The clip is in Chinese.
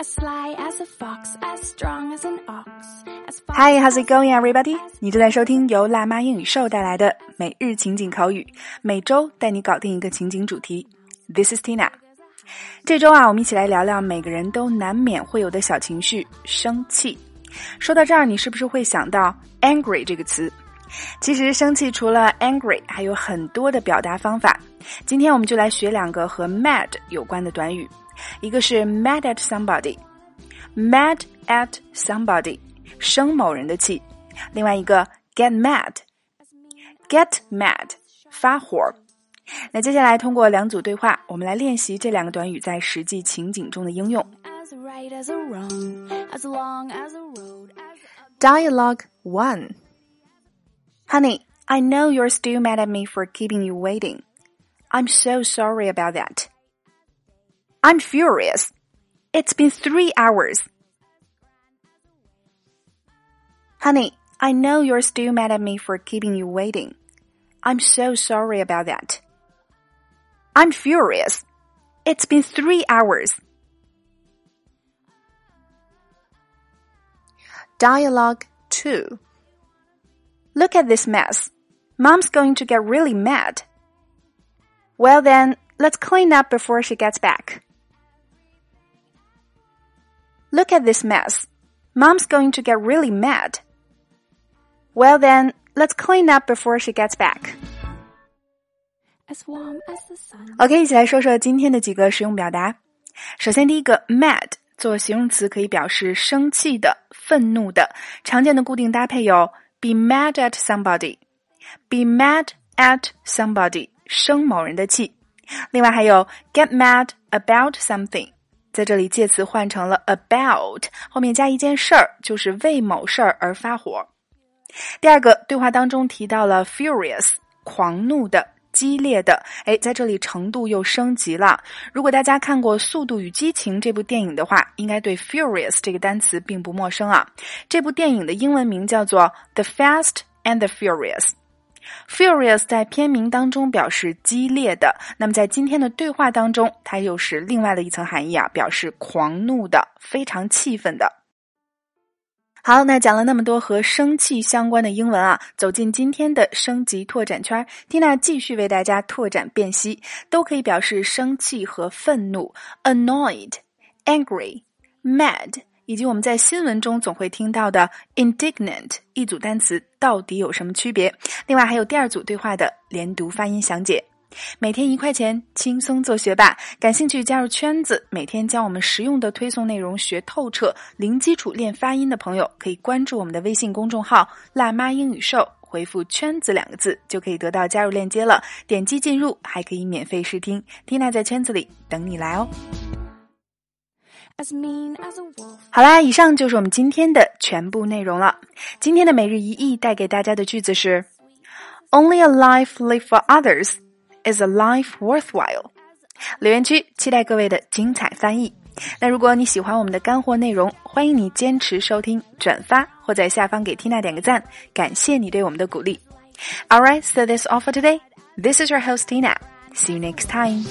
Hi, how's it going, everybody? 你正在收听由辣妈英语秀带来的每日情景口语，每周带你搞定一个情景主题。This is Tina。这周啊，我们一起来聊聊每个人都难免会有的小情绪——生气。说到这儿，你是不是会想到 angry 这个词？其实生气除了 angry，还有很多的表达方法。今天我们就来学两个和 mad 有关的短语，一个是 mad at somebody，mad at somebody，生某人的气；另外一个 get mad，get mad，发火。那接下来通过两组对话，我们来练习这两个短语在实际情景中的应用。Dialogue one. Honey, I know you're still mad at me for keeping you waiting. I'm so sorry about that. I'm furious. It's been three hours. Honey, I know you're still mad at me for keeping you waiting. I'm so sorry about that. I'm furious. It's been three hours. Dialogue 2 Look at this mess. Mom's going to get really mad. Well then, let's clean up before she gets back. Look at this mess. Mom's going to get really mad. Well then, let's clean up before she gets back. OK，一起来说说今天的几个实用表达。首先，第一个 mad 做形容词可以表示生气的、愤怒的。常见的固定搭配有 be mad at somebody，be mad at somebody，生某人的气。另外还有 get mad about something， 在这里介词换成了 about，后面加一件事儿，就是为某事儿而发火。第二个对话当中提到了 furious，狂怒的。激烈的，哎，在这里程度又升级了。如果大家看过《速度与激情》这部电影的话，应该对 “furious” 这个单词并不陌生啊。这部电影的英文名叫做《The Fast and the Furious》。Furious 在片名当中表示激烈的，那么在今天的对话当中，它又是另外的一层含义啊，表示狂怒的、非常气愤的。好，那讲了那么多和生气相关的英文啊，走进今天的升级拓展圈，Tina 继续为大家拓展辨析，都可以表示生气和愤怒，annoyed、angry、mad，以及我们在新闻中总会听到的 indignant 一组单词到底有什么区别？另外还有第二组对话的连读发音详解。每天一块钱，轻松做学霸。感兴趣加入圈子，每天将我们实用的推送内容学透彻，零基础练发音的朋友可以关注我们的微信公众号“辣妈英语秀”，回复“圈子”两个字就可以得到加入链接了。点击进入，还可以免费试听。Tina 在圈子里等你来哦。好啦，以上就是我们今天的全部内容了。今天的每日一译带给大家的句子是：Only a life live for others。Is a life worthwhile？留言区期待各位的精彩翻译。那如果你喜欢我们的干货内容，欢迎你坚持收听、转发或在下方给 Tina 点个赞，感谢你对我们的鼓励。All right, so that's all for today. This is your host Tina. See you next time.